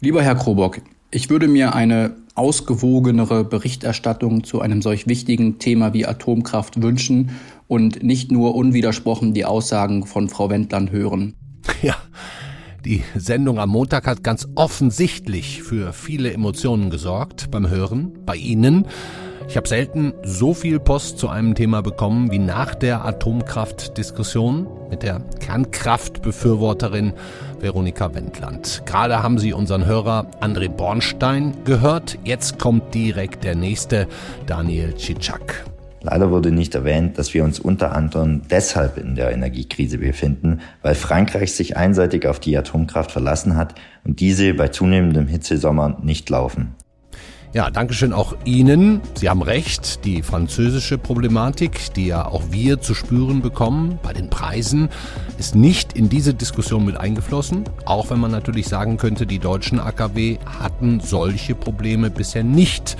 Lieber Herr Krobock, ich würde mir eine ausgewogenere Berichterstattung zu einem solch wichtigen Thema wie Atomkraft wünschen und nicht nur unwidersprochen die Aussagen von Frau Wendland hören. Ja, die Sendung am Montag hat ganz offensichtlich für viele Emotionen gesorgt beim Hören, bei Ihnen. Ich habe selten so viel Post zu einem Thema bekommen wie nach der Atomkraftdiskussion mit der Kernkraftbefürworterin Veronika Wendland. Gerade haben Sie unseren Hörer André Bornstein gehört. Jetzt kommt direkt der nächste, Daniel Cicak. Leider wurde nicht erwähnt, dass wir uns unter anderem deshalb in der Energiekrise befinden, weil Frankreich sich einseitig auf die Atomkraft verlassen hat und diese bei zunehmendem Hitzesommer nicht laufen. Ja, Dankeschön auch Ihnen. Sie haben recht, die französische Problematik, die ja auch wir zu spüren bekommen bei den Preisen, ist nicht in diese Diskussion mit eingeflossen. Auch wenn man natürlich sagen könnte, die deutschen AKW hatten solche Probleme bisher nicht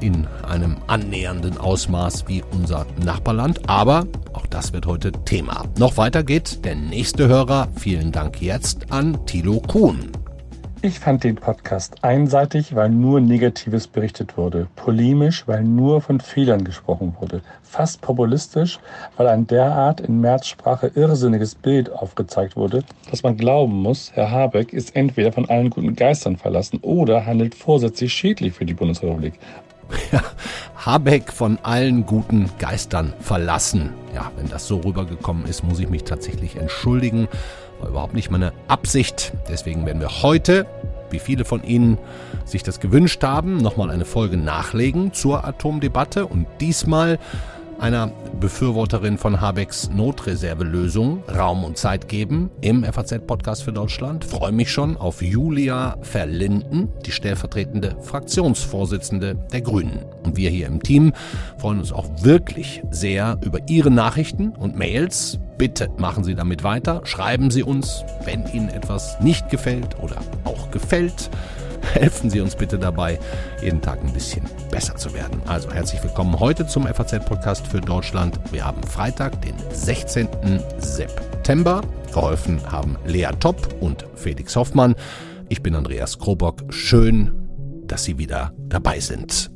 in einem annähernden Ausmaß wie unser Nachbarland. Aber auch das wird heute Thema. Noch weiter geht der nächste Hörer. Vielen Dank jetzt an Thilo Kuhn. Ich fand den Podcast einseitig, weil nur Negatives berichtet wurde, polemisch, weil nur von Fehlern gesprochen wurde, fast populistisch, weil ein derart in Märzsprache irrsinniges Bild aufgezeigt wurde, dass man glauben muss, Herr Habeck ist entweder von allen guten Geistern verlassen oder handelt vorsätzlich schädlich für die Bundesrepublik. Ja, Habeck von allen guten Geistern verlassen. Ja, wenn das so rübergekommen ist, muss ich mich tatsächlich entschuldigen. War überhaupt nicht meine Absicht. Deswegen werden wir heute, wie viele von Ihnen sich das gewünscht haben, nochmal eine Folge nachlegen zur Atomdebatte und diesmal einer Befürworterin von Habecks Notreservelösung Raum und Zeit geben im FAZ-Podcast für Deutschland. Freue mich schon auf Julia Verlinden, die stellvertretende Fraktionsvorsitzende der Grünen. Und wir hier im Team freuen uns auch wirklich sehr über Ihre Nachrichten und Mails. Bitte machen Sie damit weiter. Schreiben Sie uns, wenn Ihnen etwas nicht gefällt oder auch gefällt. Helfen Sie uns bitte dabei, jeden Tag ein bisschen besser zu werden. Also herzlich willkommen heute zum FAZ-Podcast für Deutschland. Wir haben Freitag, den 16. September. Geholfen haben Lea Topp und Felix Hoffmann. Ich bin Andreas Krobock. Schön, dass Sie wieder dabei sind.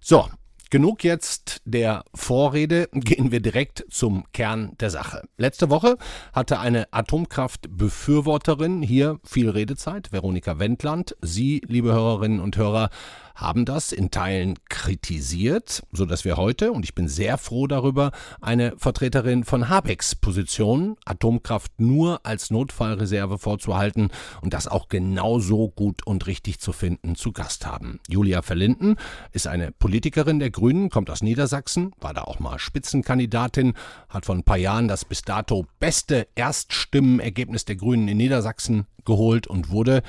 So, Genug jetzt der Vorrede, gehen wir direkt zum Kern der Sache. Letzte Woche hatte eine Atomkraftbefürworterin hier viel Redezeit, Veronika Wendland. Sie, liebe Hörerinnen und Hörer, haben das in Teilen kritisiert, so dass wir heute, und ich bin sehr froh darüber, eine Vertreterin von Habecks Position, Atomkraft nur als Notfallreserve vorzuhalten und das auch genauso gut und richtig zu finden, zu Gast haben. Julia Verlinden ist eine Politikerin der Grünen, kommt aus Niedersachsen, war da auch mal Spitzenkandidatin, hat vor ein paar Jahren das bis dato beste Erststimmenergebnis der Grünen in Niedersachsen geholt und wurde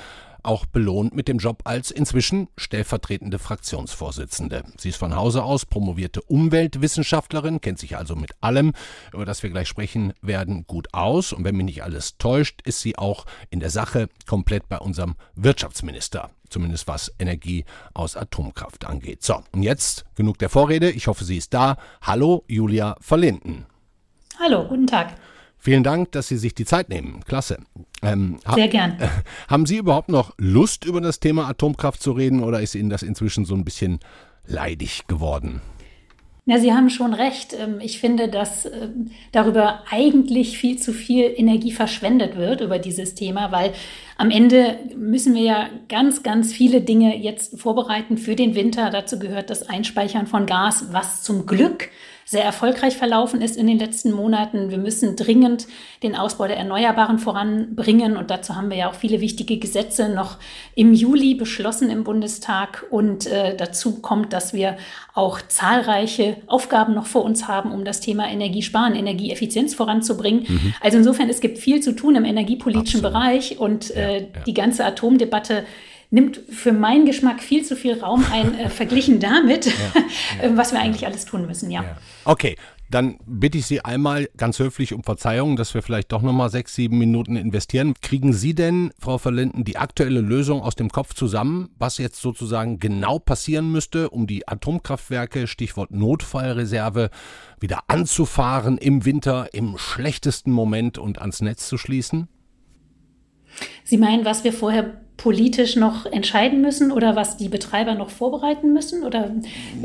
auch belohnt mit dem Job als inzwischen stellvertretende Fraktionsvorsitzende. Sie ist von Hause aus promovierte Umweltwissenschaftlerin, kennt sich also mit allem, über das wir gleich sprechen werden, gut aus. Und wenn mich nicht alles täuscht, ist sie auch in der Sache komplett bei unserem Wirtschaftsminister zumindest was Energie aus Atomkraft angeht. So, und jetzt genug der Vorrede. Ich hoffe, sie ist da. Hallo, Julia Verlinden. Hallo, guten Tag. Vielen Dank, dass Sie sich die Zeit nehmen. Klasse. Ähm, Sehr gern. Äh, haben Sie überhaupt noch Lust, über das Thema Atomkraft zu reden oder ist Ihnen das inzwischen so ein bisschen leidig geworden? Ja, Sie haben schon recht. Ähm, ich finde, dass ähm, darüber eigentlich viel zu viel Energie verschwendet wird über dieses Thema, weil am Ende müssen wir ja ganz, ganz viele Dinge jetzt vorbereiten für den Winter. Dazu gehört das Einspeichern von Gas, was zum Glück sehr erfolgreich verlaufen ist in den letzten Monaten. Wir müssen dringend den Ausbau der Erneuerbaren voranbringen und dazu haben wir ja auch viele wichtige Gesetze noch im Juli beschlossen im Bundestag und äh, dazu kommt, dass wir auch zahlreiche Aufgaben noch vor uns haben, um das Thema Energiesparen, Energieeffizienz voranzubringen. Mhm. Also insofern, es gibt viel zu tun im energiepolitischen Absolut. Bereich und äh, ja, ja. die ganze Atomdebatte nimmt für meinen Geschmack viel zu viel Raum ein, äh, verglichen damit, ja, ja. was wir eigentlich alles tun müssen, ja. ja. Okay, Dann bitte ich Sie einmal ganz höflich um Verzeihung, dass wir vielleicht doch nochmal sechs, sieben Minuten investieren. Kriegen Sie denn, Frau Verlinden, die aktuelle Lösung aus dem Kopf zusammen, was jetzt sozusagen genau passieren müsste, um die Atomkraftwerke, Stichwort Notfallreserve, wieder anzufahren im Winter im schlechtesten Moment und ans Netz zu schließen? Sie meinen, was wir vorher politisch noch entscheiden müssen oder was die Betreiber noch vorbereiten müssen? Oder,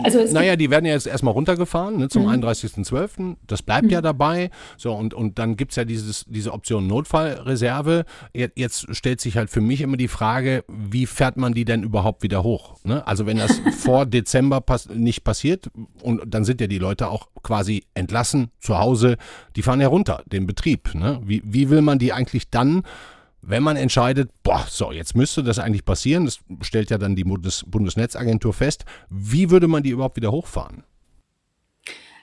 also naja, die werden ja jetzt erstmal runtergefahren ne, zum mhm. 31.12. Das bleibt mhm. ja dabei. So, und, und dann gibt es ja dieses, diese Option Notfallreserve. Jetzt stellt sich halt für mich immer die Frage, wie fährt man die denn überhaupt wieder hoch? Ne? Also wenn das vor Dezember pass nicht passiert, und dann sind ja die Leute auch quasi entlassen zu Hause, die fahren ja runter, den Betrieb. Ne? Wie, wie will man die eigentlich dann wenn man entscheidet, boah, so, jetzt müsste das eigentlich passieren, das stellt ja dann die Bundes Bundesnetzagentur fest, wie würde man die überhaupt wieder hochfahren?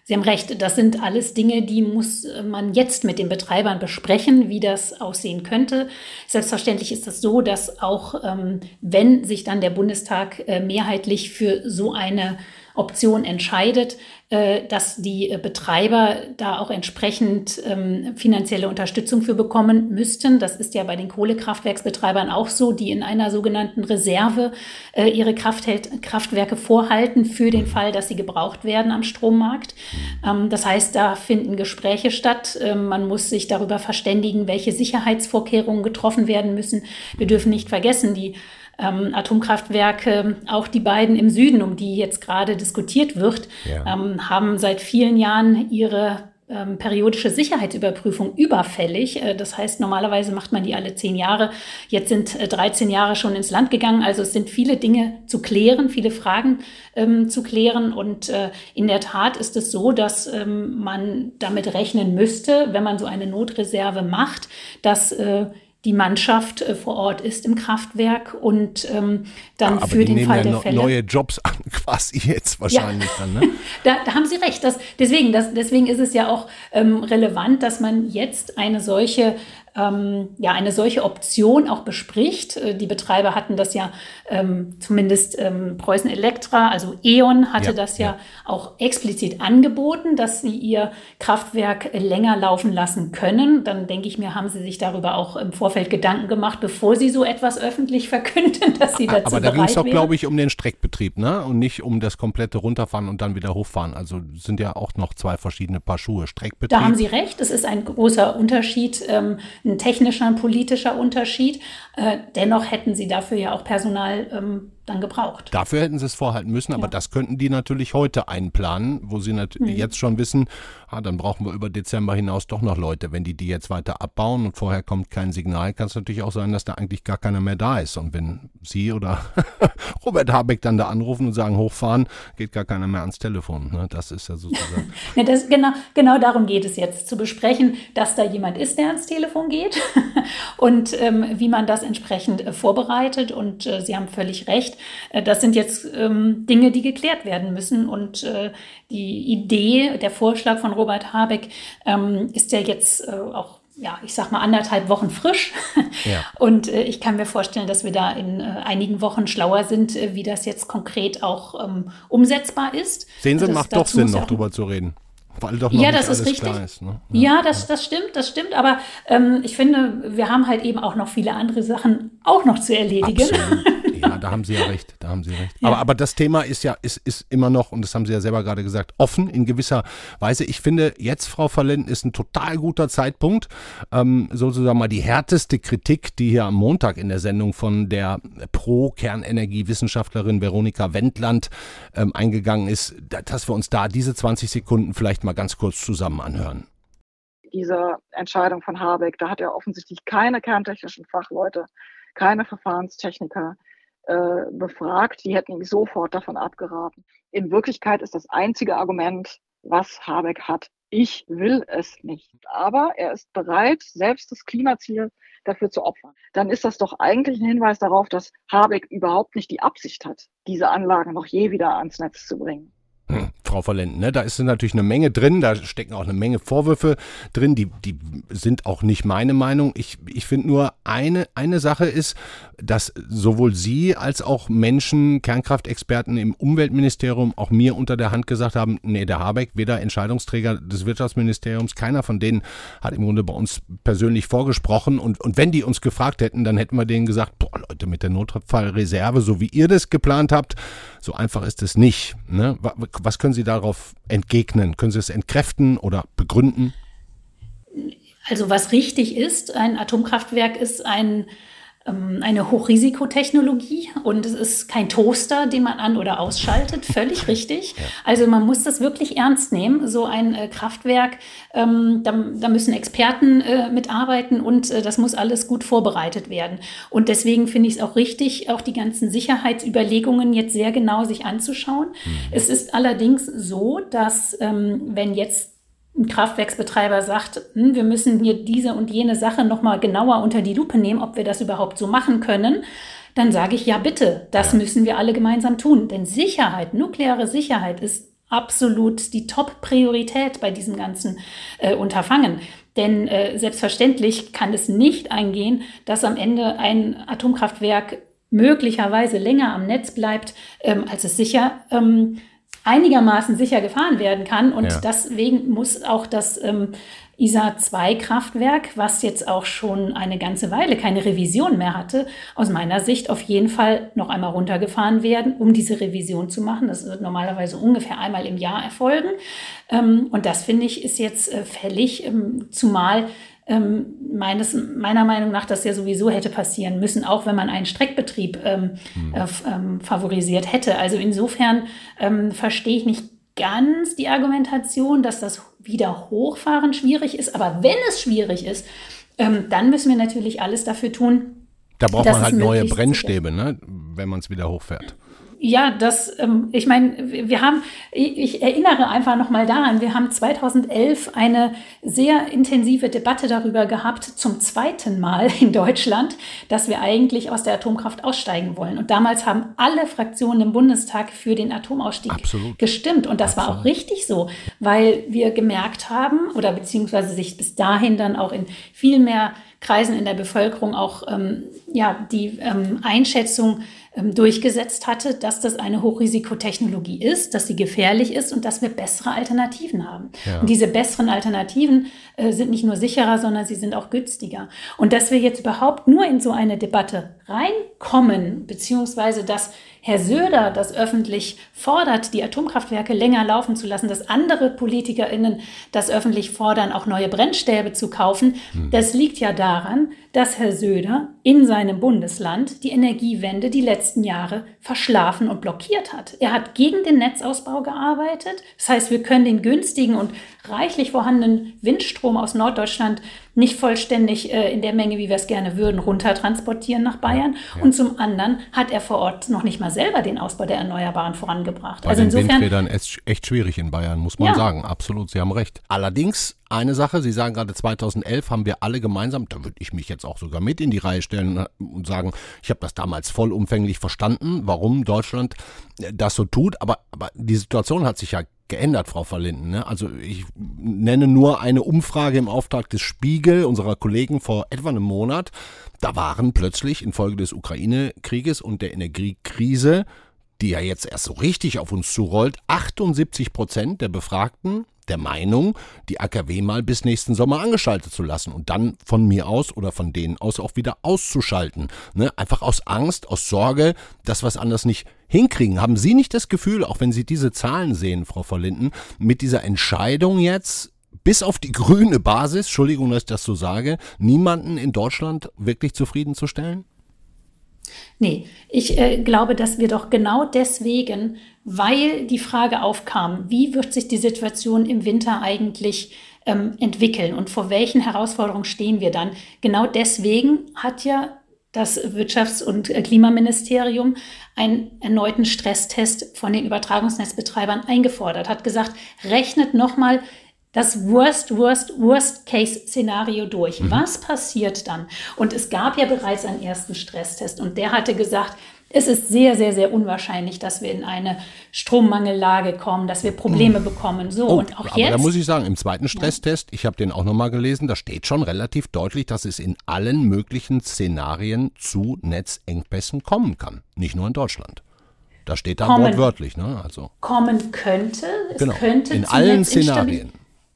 Sie haben recht, das sind alles Dinge, die muss man jetzt mit den Betreibern besprechen, wie das aussehen könnte. Selbstverständlich ist es das so, dass auch ähm, wenn sich dann der Bundestag äh, mehrheitlich für so eine Option entscheidet, äh, dass die äh, Betreiber da auch entsprechend ähm, finanzielle Unterstützung für bekommen müssten. Das ist ja bei den Kohlekraftwerksbetreibern auch so, die in einer sogenannten Reserve äh, ihre Kraftwerke vorhalten für den Fall, dass sie gebraucht werden am Strommarkt. Ähm, das heißt, da finden Gespräche statt. Ähm, man muss sich darüber verständigen, welche Sicherheitsvorkehrungen getroffen werden müssen. Wir dürfen nicht vergessen, die ähm, Atomkraftwerke, auch die beiden im Süden, um die jetzt gerade diskutiert wird, ja. ähm, haben seit vielen Jahren ihre ähm, periodische Sicherheitsüberprüfung überfällig. Äh, das heißt, normalerweise macht man die alle zehn Jahre. Jetzt sind äh, 13 Jahre schon ins Land gegangen. Also es sind viele Dinge zu klären, viele Fragen ähm, zu klären. Und äh, in der Tat ist es so, dass ähm, man damit rechnen müsste, wenn man so eine Notreserve macht, dass äh, die Mannschaft äh, vor Ort ist im Kraftwerk und ähm, dann ja, für den Fall ja der Fälle. neue Jobs an, quasi jetzt wahrscheinlich ja. dann. Ne? da, da, haben Sie recht. Das, deswegen, das, deswegen ist es ja auch ähm, relevant, dass man jetzt eine solche ähm, ja eine solche Option auch bespricht. Äh, die Betreiber hatten das ja ähm, zumindest ähm, Preußen Elektra, also E.ON hatte ja, das ja, ja, auch explizit angeboten, dass sie ihr Kraftwerk länger laufen lassen können. Dann denke ich mir, haben sie sich darüber auch im Vorfeld Gedanken gemacht, bevor sie so etwas öffentlich verkünden, dass sie dazu Aber da ging es doch, glaube ich, um den Streckbetrieb, ne? Und nicht um das komplette runterfahren und dann wieder hochfahren. Also sind ja auch noch zwei verschiedene Paar Schuhe. Streckbetrieb. Da haben Sie recht. Es ist ein großer Unterschied. Ähm, ein technischer, ein politischer Unterschied. Äh, dennoch hätten sie dafür ja auch Personal ähm, dann gebraucht. Dafür hätten sie es vorhalten müssen, aber ja. das könnten die natürlich heute einplanen, wo sie mhm. jetzt schon wissen, ah, dann brauchen wir über Dezember hinaus doch noch Leute. Wenn die die jetzt weiter abbauen und vorher kommt kein Signal, kann es natürlich auch sein, dass da eigentlich gar keiner mehr da ist. Und wenn Sie oder Robert Habeck dann da anrufen und sagen, hochfahren, geht gar keiner mehr ans Telefon. Ne? Das ist ja sozusagen. ja, das, genau, genau darum geht es jetzt, zu besprechen, dass da jemand ist, der ans Telefon geht und ähm, wie man das entsprechend äh, vorbereitet. Und äh, Sie haben völlig recht nicht. Äh, das sind jetzt ähm, Dinge, die geklärt werden müssen. Und äh, die Idee, der Vorschlag von Robert Habeck ähm, ist ja jetzt äh, auch ja, ich sag mal anderthalb Wochen frisch. Ja. Und äh, ich kann mir vorstellen, dass wir da in äh, einigen Wochen schlauer sind, äh, wie das jetzt konkret auch ähm, umsetzbar ist. Sehen Sie, das, macht doch Sinn, noch drüber zu reden. Weil doch noch ja, das ist richtig. Ist, ne? ja. ja, das, das stimmt, das stimmt. Aber ähm, ich finde, wir haben halt eben auch noch viele andere Sachen auch noch zu erledigen. Ja, da haben Sie ja recht, da haben Sie recht. Ja. Aber, aber das Thema ist ja, ist, ist immer noch, und das haben Sie ja selber gerade gesagt, offen in gewisser Weise. Ich finde, jetzt, Frau Verlinden, ist ein total guter Zeitpunkt, ähm, sozusagen mal die härteste Kritik, die hier am Montag in der Sendung von der Pro-Kernenergie-Wissenschaftlerin Veronika Wendland ähm, eingegangen ist, dass wir uns da diese 20 Sekunden vielleicht mal ganz kurz zusammen anhören diese Entscheidung von Habeck. Da hat er offensichtlich keine kerntechnischen Fachleute, keine Verfahrenstechniker, äh, befragt, die hätten ihm sofort davon abgeraten. In Wirklichkeit ist das einzige Argument, was Habeck hat, ich will es nicht. Aber er ist bereit, selbst das Klimaziel dafür zu opfern. Dann ist das doch eigentlich ein Hinweis darauf, dass Habeck überhaupt nicht die Absicht hat, diese Anlagen noch je wieder ans Netz zu bringen. Hm. Frau Verlenden. Ne? Da ist natürlich eine Menge drin, da stecken auch eine Menge Vorwürfe drin, die, die sind auch nicht meine Meinung. Ich, ich finde nur, eine, eine Sache ist, dass sowohl Sie als auch Menschen, Kernkraftexperten im Umweltministerium auch mir unter der Hand gesagt haben, nee, der Habeck, weder Entscheidungsträger des Wirtschaftsministeriums, keiner von denen hat im Grunde bei uns persönlich vorgesprochen. Und, und wenn die uns gefragt hätten, dann hätten wir denen gesagt, boah Leute, mit der Notfallreserve, so wie ihr das geplant habt, so einfach ist es nicht. Ne? Was können Sie darauf entgegnen? Können Sie es entkräften oder begründen? Also was richtig ist, ein Atomkraftwerk ist ein eine Hochrisikotechnologie und es ist kein Toaster, den man an- oder ausschaltet, völlig richtig. Ja. Also man muss das wirklich ernst nehmen. So ein äh, Kraftwerk, ähm, da, da, müssen Experten äh, mitarbeiten und äh, das muss alles gut vorbereitet werden. Und deswegen finde ich es auch richtig, auch die ganzen Sicherheitsüberlegungen jetzt sehr genau sich anzuschauen. Mhm. Es ist allerdings so, dass ähm, wenn jetzt ein Kraftwerksbetreiber sagt, hm, wir müssen hier diese und jene Sache nochmal genauer unter die Lupe nehmen, ob wir das überhaupt so machen können, dann sage ich, ja bitte, das ja. müssen wir alle gemeinsam tun. Denn Sicherheit, nukleare Sicherheit ist absolut die Top-Priorität bei diesem ganzen äh, Unterfangen. Denn äh, selbstverständlich kann es nicht eingehen, dass am Ende ein Atomkraftwerk möglicherweise länger am Netz bleibt, ähm, als es sicher ähm, einigermaßen sicher gefahren werden kann. Und ja. deswegen muss auch das ähm, ISA-2-Kraftwerk, was jetzt auch schon eine ganze Weile keine Revision mehr hatte, aus meiner Sicht auf jeden Fall noch einmal runtergefahren werden, um diese Revision zu machen. Das wird normalerweise ungefähr einmal im Jahr erfolgen. Ähm, und das finde ich ist jetzt äh, fällig, ähm, zumal ähm, meines, meiner Meinung nach das ja sowieso hätte passieren müssen, auch wenn man einen Streckbetrieb ähm, mhm. äh, ähm, favorisiert hätte. Also insofern ähm, verstehe ich nicht ganz die Argumentation, dass das wieder hochfahren schwierig ist. Aber wenn es schwierig ist, ähm, dann müssen wir natürlich alles dafür tun. Da braucht man halt neue Brennstäbe, ne? wenn man es wieder hochfährt. Ja, das, ähm, ich meine, wir haben, ich erinnere einfach nochmal daran, wir haben 2011 eine sehr intensive Debatte darüber gehabt, zum zweiten Mal in Deutschland, dass wir eigentlich aus der Atomkraft aussteigen wollen. Und damals haben alle Fraktionen im Bundestag für den Atomausstieg Absolut. gestimmt. Und das Absolut. war auch richtig so, weil wir gemerkt haben, oder beziehungsweise sich bis dahin dann auch in viel mehr Kreisen in der Bevölkerung auch ähm, ja, die ähm, Einschätzung ähm, durchgesetzt hatte, dass das eine Hochrisikotechnologie ist, dass sie gefährlich ist und dass wir bessere Alternativen haben. Ja. Und diese besseren Alternativen äh, sind nicht nur sicherer, sondern sie sind auch günstiger. Und dass wir jetzt überhaupt nur in so eine Debatte reinkommen, beziehungsweise dass Herr Söder das öffentlich fordert, die Atomkraftwerke länger laufen zu lassen, dass andere PolitikerInnen das öffentlich fordern, auch neue Brennstäbe zu kaufen, hm. das liegt ja daran, dass Herr Söder in seinem Bundesland die Energiewende die letzten Jahre verschlafen und blockiert hat. Er hat gegen den Netzausbau gearbeitet. Das heißt, wir können den günstigen und reichlich vorhandenen Windstrom aus Norddeutschland nicht vollständig äh, in der Menge, wie wir es gerne würden, runtertransportieren nach Bayern. Ja. Und zum anderen hat er vor Ort noch nicht mal selber den Ausbau der Erneuerbaren vorangebracht. Bei also den insofern Windrädern ist echt schwierig in Bayern, muss man ja. sagen. Absolut, Sie haben recht. Allerdings eine Sache, Sie sagen gerade 2011 haben wir alle gemeinsam, da würde ich mich jetzt auch sogar mit in die Reihe stellen und sagen, ich habe das damals vollumfänglich verstanden, warum Deutschland äh, das so tut, aber, aber die Situation hat sich ja geändert, Frau Verlinden. Ne? Also ich nenne nur eine Umfrage im Auftrag des Spiegel, unserer Kollegen vor etwa einem Monat. Da waren plötzlich infolge des Ukraine-Krieges und der Energiekrise, die ja jetzt erst so richtig auf uns zurollt, 78 Prozent der Befragten der Meinung, die AKW mal bis nächsten Sommer angeschaltet zu lassen und dann von mir aus oder von denen aus auch wieder auszuschalten. Ne? Einfach aus Angst, aus Sorge, dass wir es anders nicht hinkriegen. Haben Sie nicht das Gefühl, auch wenn Sie diese Zahlen sehen, Frau Verlinden, mit dieser Entscheidung jetzt bis auf die grüne Basis, Entschuldigung, dass ich das so sage, niemanden in Deutschland wirklich zufriedenzustellen? Nee, ich äh, glaube, dass wir doch genau deswegen, weil die Frage aufkam, wie wird sich die Situation im Winter eigentlich ähm, entwickeln und vor welchen Herausforderungen stehen wir dann, genau deswegen hat ja das Wirtschafts- und Klimaministerium einen erneuten Stresstest von den Übertragungsnetzbetreibern eingefordert, hat gesagt, rechnet nochmal das Worst, Worst, Worst-Case-Szenario durch. Mhm. Was passiert dann? Und es gab ja bereits einen ersten Stresstest und der hatte gesagt, es ist sehr, sehr, sehr unwahrscheinlich, dass wir in eine Strommangellage kommen, dass wir Probleme hm. bekommen. So, oh, und auch aber jetzt. Da muss ich sagen, im zweiten Stresstest, ich habe den auch nochmal gelesen, da steht schon relativ deutlich, dass es in allen möglichen Szenarien zu Netzengpässen kommen kann. Nicht nur in Deutschland. Da steht da kommen, wortwörtlich, ne? Also. Kommen könnte. Es genau. könnte in allen Szenarien.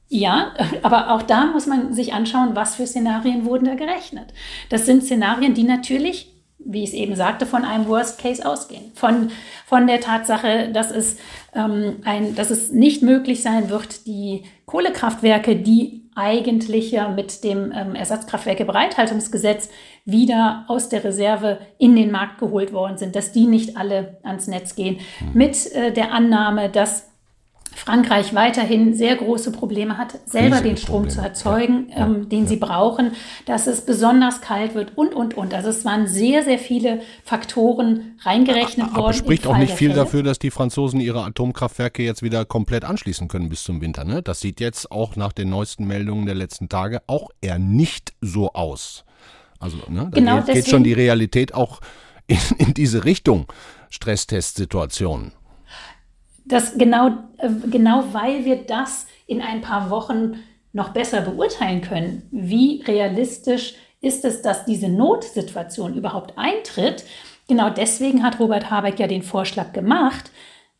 Ja, aber auch da muss man sich anschauen, was für Szenarien wurden da gerechnet. Das sind Szenarien, die natürlich, wie ich es eben sagte, von einem Worst Case ausgehen. Von, von der Tatsache, dass es, ähm, ein, dass es nicht möglich sein wird, die Kohlekraftwerke, die eigentlich ja mit dem ähm, Ersatzkraftwerkebereithaltungsgesetz wieder aus der Reserve in den Markt geholt worden sind, dass die nicht alle ans Netz gehen. Mhm. Mit äh, der Annahme, dass Frankreich weiterhin sehr große Probleme hat, selber Riesige den Strom Probleme. zu erzeugen, ja. ähm, den ja. sie brauchen, dass es besonders kalt wird und, und, und. Also es waren sehr, sehr viele Faktoren reingerechnet aber, worden. spricht auch nicht viel Fälle. dafür, dass die Franzosen ihre Atomkraftwerke jetzt wieder komplett anschließen können bis zum Winter. Ne? Das sieht jetzt auch nach den neuesten Meldungen der letzten Tage auch eher nicht so aus. Also ne, da genau geht, geht schon die Realität auch in, in diese Richtung. Stresstestsituationen das genau, äh, genau weil wir das in ein paar Wochen noch besser beurteilen können, wie realistisch ist es, dass diese Notsituation überhaupt eintritt. Genau deswegen hat Robert Habeck ja den Vorschlag gemacht,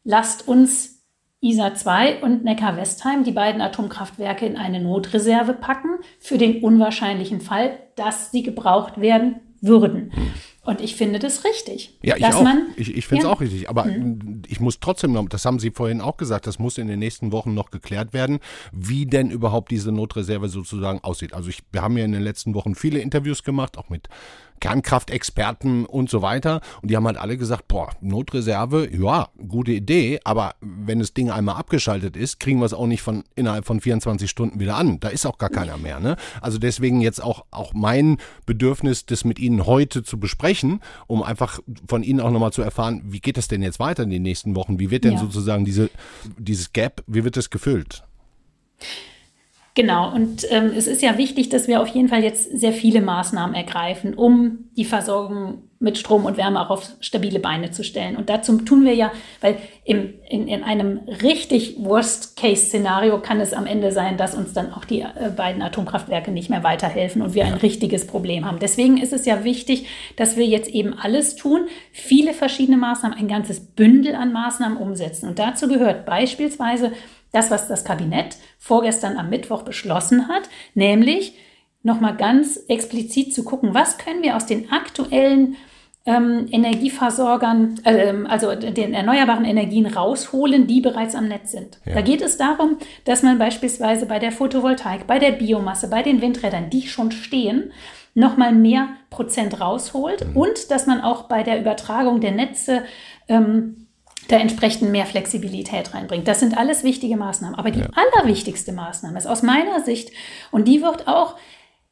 lasst uns ISA 2 und Neckar-Westheim, die beiden Atomkraftwerke, in eine Notreserve packen, für den unwahrscheinlichen Fall, dass sie gebraucht werden würden. Und ich finde das richtig. Ja, ich auch. Man, ich, ich finde es ja. auch richtig. Aber mhm. ich muss trotzdem noch, das haben Sie vorhin auch gesagt, das muss in den nächsten Wochen noch geklärt werden, wie denn überhaupt diese Notreserve sozusagen aussieht. Also ich, wir haben ja in den letzten Wochen viele Interviews gemacht, auch mit Kernkraftexperten und so weiter. Und die haben halt alle gesagt, boah, Notreserve, ja, gute Idee, aber wenn das Ding einmal abgeschaltet ist, kriegen wir es auch nicht von innerhalb von 24 Stunden wieder an. Da ist auch gar keiner mehr. Ne? Also deswegen jetzt auch, auch mein Bedürfnis, das mit Ihnen heute zu besprechen, um einfach von Ihnen auch nochmal zu erfahren, wie geht das denn jetzt weiter in den nächsten Wochen? Wie wird denn ja. sozusagen diese, dieses Gap, wie wird das gefüllt? Genau, und ähm, es ist ja wichtig, dass wir auf jeden Fall jetzt sehr viele Maßnahmen ergreifen, um die Versorgung mit Strom und Wärme auch auf stabile Beine zu stellen. Und dazu tun wir ja, weil im, in, in einem richtig Worst-Case-Szenario kann es am Ende sein, dass uns dann auch die äh, beiden Atomkraftwerke nicht mehr weiterhelfen und wir ein richtiges Problem haben. Deswegen ist es ja wichtig, dass wir jetzt eben alles tun, viele verschiedene Maßnahmen, ein ganzes Bündel an Maßnahmen umsetzen. Und dazu gehört beispielsweise das, was das Kabinett vorgestern am Mittwoch beschlossen hat, nämlich nochmal ganz explizit zu gucken, was können wir aus den aktuellen ähm, Energieversorgern, äh, also den erneuerbaren Energien rausholen, die bereits am Netz sind. Ja. Da geht es darum, dass man beispielsweise bei der Photovoltaik, bei der Biomasse, bei den Windrädern, die schon stehen, nochmal mehr Prozent rausholt mhm. und dass man auch bei der Übertragung der Netze ähm, da entsprechend mehr Flexibilität reinbringt. Das sind alles wichtige Maßnahmen. Aber die ja. allerwichtigste Maßnahme ist aus meiner Sicht, und die wird auch,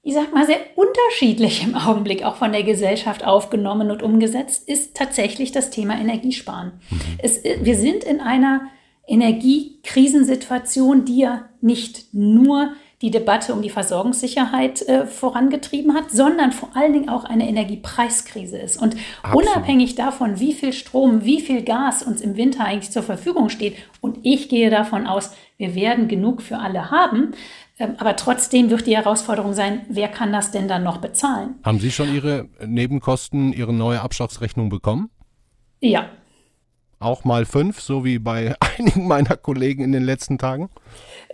ich sag mal, sehr unterschiedlich im Augenblick auch von der Gesellschaft aufgenommen und umgesetzt, ist tatsächlich das Thema Energiesparen. Mhm. Es, wir sind in einer Energiekrisensituation, die ja nicht nur die Debatte um die Versorgungssicherheit äh, vorangetrieben hat, sondern vor allen Dingen auch eine Energiepreiskrise ist. Und Absolut. unabhängig davon, wie viel Strom, wie viel Gas uns im Winter eigentlich zur Verfügung steht, und ich gehe davon aus, wir werden genug für alle haben, äh, aber trotzdem wird die Herausforderung sein, wer kann das denn dann noch bezahlen? Haben Sie schon Ihre Nebenkosten, Ihre neue Abschlagsrechnung bekommen? Ja, auch mal fünf, so wie bei einigen meiner Kollegen in den letzten Tagen?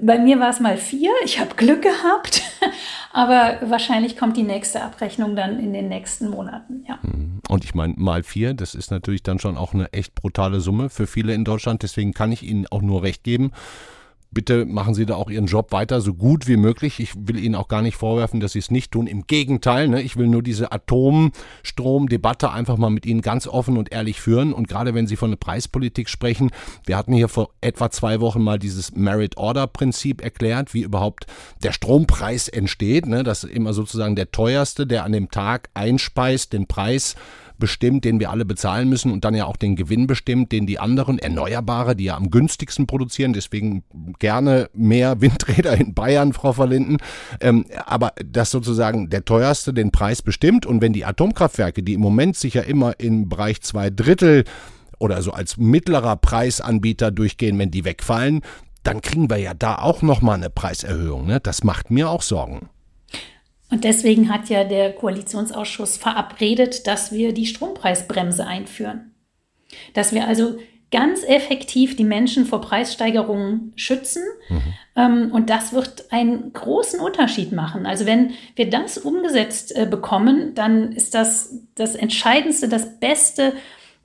Bei mir war es mal vier. Ich habe Glück gehabt. Aber wahrscheinlich kommt die nächste Abrechnung dann in den nächsten Monaten. Ja. Hm. Und ich meine, mal vier, das ist natürlich dann schon auch eine echt brutale Summe für viele in Deutschland. Deswegen kann ich Ihnen auch nur recht geben bitte machen Sie da auch Ihren Job weiter, so gut wie möglich. Ich will Ihnen auch gar nicht vorwerfen, dass Sie es nicht tun. Im Gegenteil, ne? ich will nur diese Atomstromdebatte einfach mal mit Ihnen ganz offen und ehrlich führen. Und gerade wenn Sie von der Preispolitik sprechen, wir hatten hier vor etwa zwei Wochen mal dieses Merit-Order-Prinzip erklärt, wie überhaupt der Strompreis entsteht. Ne? Das ist immer sozusagen der teuerste, der an dem Tag einspeist, den Preis bestimmt, den wir alle bezahlen müssen und dann ja auch den Gewinn bestimmt, den die anderen Erneuerbare, die ja am günstigsten produzieren, deswegen gerne mehr Windräder in Bayern, Frau Verlinden, ähm, aber dass sozusagen der teuerste den Preis bestimmt und wenn die Atomkraftwerke, die im Moment sich ja immer im Bereich zwei Drittel oder so als mittlerer Preisanbieter durchgehen, wenn die wegfallen, dann kriegen wir ja da auch nochmal eine Preiserhöhung. Ne? Das macht mir auch Sorgen. Und deswegen hat ja der Koalitionsausschuss verabredet, dass wir die Strompreisbremse einführen. Dass wir also ganz effektiv die Menschen vor Preissteigerungen schützen. Mhm. Ähm, und das wird einen großen Unterschied machen. Also wenn wir das umgesetzt äh, bekommen, dann ist das das Entscheidendste, das Beste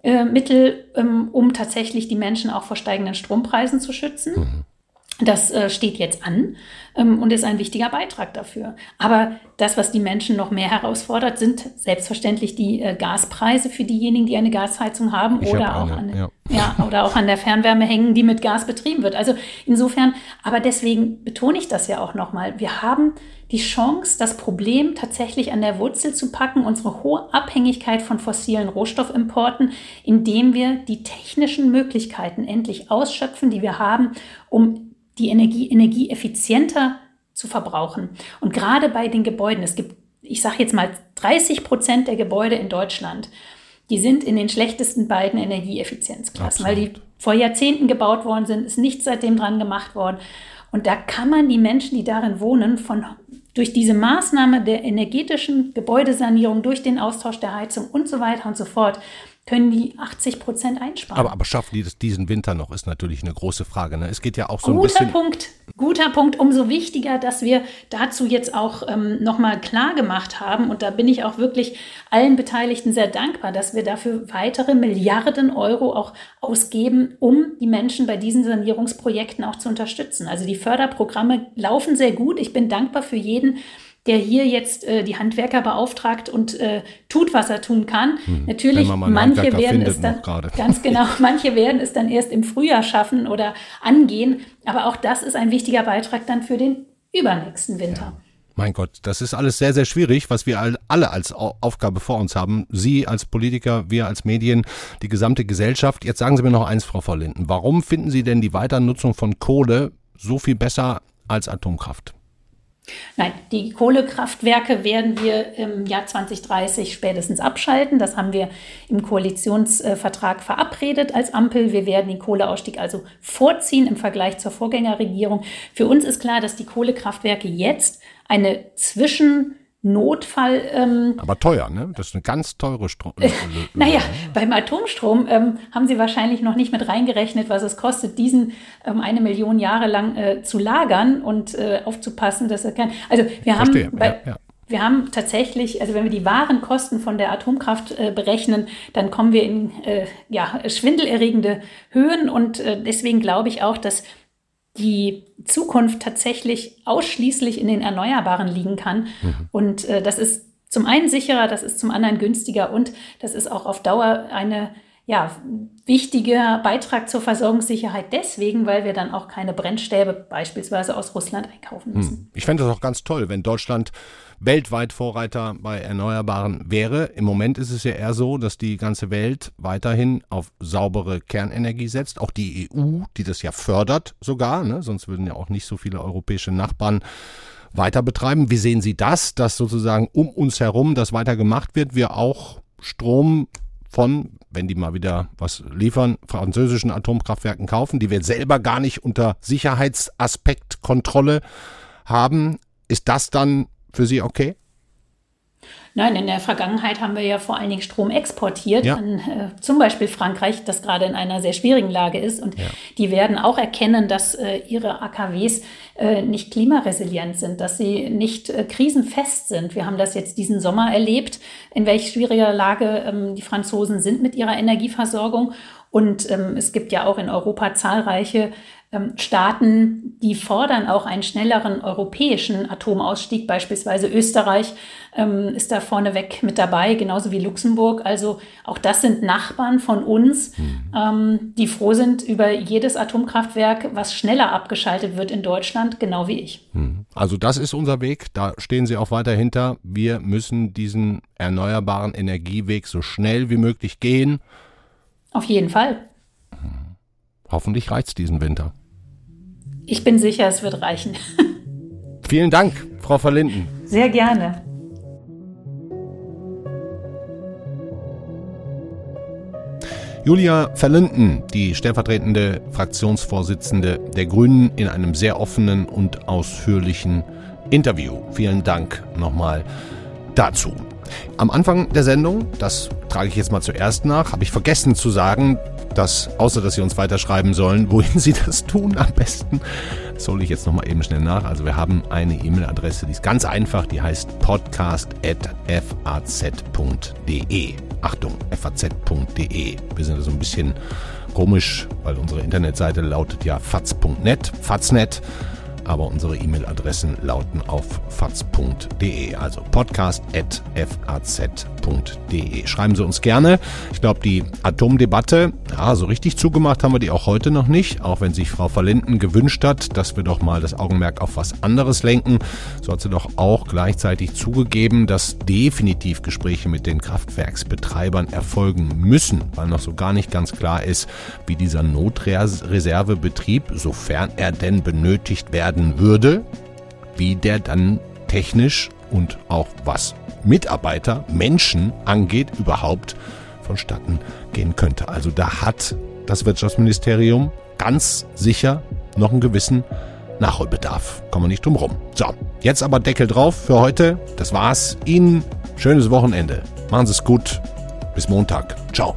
äh, Mittel, ähm, um tatsächlich die Menschen auch vor steigenden Strompreisen zu schützen. Mhm. Das äh, steht jetzt an ähm, und ist ein wichtiger Beitrag dafür. Aber das, was die Menschen noch mehr herausfordert, sind selbstverständlich die äh, Gaspreise für diejenigen, die eine Gasheizung haben ich oder, hab auch eine, an, ja. ja, oder auch an der Fernwärme hängen, die mit Gas betrieben wird. Also insofern, aber deswegen betone ich das ja auch nochmal. Wir haben die Chance, das Problem tatsächlich an der Wurzel zu packen, unsere hohe Abhängigkeit von fossilen Rohstoffimporten, indem wir die technischen Möglichkeiten endlich ausschöpfen, die wir haben, um die Energie energieeffizienter zu verbrauchen. Und gerade bei den Gebäuden, es gibt, ich sage jetzt mal, 30 Prozent der Gebäude in Deutschland, die sind in den schlechtesten beiden Energieeffizienzklassen, Absolut. weil die vor Jahrzehnten gebaut worden sind, ist nichts seitdem dran gemacht worden. Und da kann man die Menschen, die darin wohnen, von, durch diese Maßnahme der energetischen Gebäudesanierung, durch den Austausch der Heizung und so weiter und so fort, können die 80 Prozent einsparen. Aber, aber schaffen die das diesen Winter noch, ist natürlich eine große Frage. Ne? Es geht ja auch so guter ein bisschen. Guter Punkt, guter Punkt. Umso wichtiger, dass wir dazu jetzt auch ähm, nochmal klar gemacht haben. Und da bin ich auch wirklich allen Beteiligten sehr dankbar, dass wir dafür weitere Milliarden Euro auch ausgeben, um die Menschen bei diesen Sanierungsprojekten auch zu unterstützen. Also die Förderprogramme laufen sehr gut. Ich bin dankbar für jeden, der hier jetzt äh, die Handwerker beauftragt und äh, tut, was er tun kann. Hm. Natürlich, manche werden es dann ganz genau, manche werden es dann erst im Frühjahr schaffen oder angehen. Aber auch das ist ein wichtiger Beitrag dann für den übernächsten Winter. Ja. Mein Gott, das ist alles sehr, sehr schwierig, was wir alle als Aufgabe vor uns haben. Sie als Politiker, wir als Medien, die gesamte Gesellschaft. Jetzt sagen Sie mir noch eins, Frau Vorlinden. Warum finden Sie denn die Weiternutzung von Kohle so viel besser als Atomkraft? Nein, die Kohlekraftwerke werden wir im Jahr 2030 spätestens abschalten. Das haben wir im Koalitionsvertrag verabredet als Ampel. Wir werden den Kohleausstieg also vorziehen im Vergleich zur Vorgängerregierung. Für uns ist klar, dass die Kohlekraftwerke jetzt eine Zwischen Notfall. Ähm, Aber teuer, ne? Das ist eine ganz teure Strom. Äh, naja, beim Atomstrom ähm, haben Sie wahrscheinlich noch nicht mit reingerechnet, was es kostet, diesen ähm, eine Million Jahre lang äh, zu lagern und äh, aufzupassen, dass er kein. Also wir Verstehe. haben bei, ja, ja. Wir haben tatsächlich, also wenn wir die wahren Kosten von der Atomkraft äh, berechnen, dann kommen wir in äh, ja, schwindelerregende Höhen. Und äh, deswegen glaube ich auch, dass die Zukunft tatsächlich ausschließlich in den Erneuerbaren liegen kann. Mhm. Und äh, das ist zum einen sicherer, das ist zum anderen günstiger und das ist auch auf Dauer eine ja, wichtiger Beitrag zur Versorgungssicherheit deswegen, weil wir dann auch keine Brennstäbe beispielsweise aus Russland einkaufen müssen. Hm. Ich fände das auch ganz toll, wenn Deutschland weltweit Vorreiter bei Erneuerbaren wäre. Im Moment ist es ja eher so, dass die ganze Welt weiterhin auf saubere Kernenergie setzt. Auch die EU, die das ja fördert sogar, ne? sonst würden ja auch nicht so viele europäische Nachbarn weiter betreiben. Wie sehen Sie das, dass sozusagen um uns herum das weiter gemacht wird, wir auch Strom von, wenn die mal wieder was liefern, französischen Atomkraftwerken kaufen, die wir selber gar nicht unter Sicherheitsaspektkontrolle haben. Ist das dann für Sie okay? Nein, in der Vergangenheit haben wir ja vor allen Dingen Strom exportiert ja. an äh, zum Beispiel Frankreich, das gerade in einer sehr schwierigen Lage ist. Und ja. die werden auch erkennen, dass äh, ihre AKWs äh, nicht klimaresilient sind, dass sie nicht äh, krisenfest sind. Wir haben das jetzt diesen Sommer erlebt, in welch schwieriger Lage ähm, die Franzosen sind mit ihrer Energieversorgung. Und ähm, es gibt ja auch in Europa zahlreiche ähm, Staaten, die fordern auch einen schnelleren europäischen Atomausstieg. Beispielsweise Österreich ähm, ist da vorneweg mit dabei, genauso wie Luxemburg. Also auch das sind Nachbarn von uns, mhm. ähm, die froh sind über jedes Atomkraftwerk, was schneller abgeschaltet wird in Deutschland, genau wie ich. Mhm. Also das ist unser Weg, da stehen Sie auch weiter hinter. Wir müssen diesen erneuerbaren Energieweg so schnell wie möglich gehen. Auf jeden Fall. Hoffentlich reicht's diesen Winter. Ich bin sicher, es wird reichen. Vielen Dank, Frau Verlinden. Sehr gerne. Julia Verlinden, die stellvertretende Fraktionsvorsitzende der Grünen, in einem sehr offenen und ausführlichen Interview. Vielen Dank nochmal dazu. Am Anfang der Sendung, das trage ich jetzt mal zuerst nach, habe ich vergessen zu sagen, dass, außer dass Sie uns weiterschreiben sollen, wohin Sie das tun am besten, das soll ich jetzt nochmal eben schnell nach. Also wir haben eine E-Mail-Adresse, die ist ganz einfach, die heißt podcast.faz.de. Achtung, faz.de. Wir sind so ein bisschen komisch, weil unsere Internetseite lautet ja faz.net, faznet aber unsere E-Mail-Adressen lauten auf faz.de, also podcast.faz.de. Schreiben Sie uns gerne. Ich glaube, die Atomdebatte, ja, so richtig zugemacht haben wir die auch heute noch nicht, auch wenn sich Frau Verlinden gewünscht hat, dass wir doch mal das Augenmerk auf was anderes lenken. So hat sie doch auch gleichzeitig zugegeben, dass definitiv Gespräche mit den Kraftwerksbetreibern erfolgen müssen, weil noch so gar nicht ganz klar ist, wie dieser Notreservebetrieb, sofern er denn benötigt werden werden würde, wie der dann technisch und auch was Mitarbeiter, Menschen angeht, überhaupt vonstatten gehen könnte. Also da hat das Wirtschaftsministerium ganz sicher noch einen gewissen Nachholbedarf. Kommen wir nicht drum rum. So, jetzt aber Deckel drauf für heute. Das war's. Ihnen schönes Wochenende. Machen Sie es gut. Bis Montag. Ciao.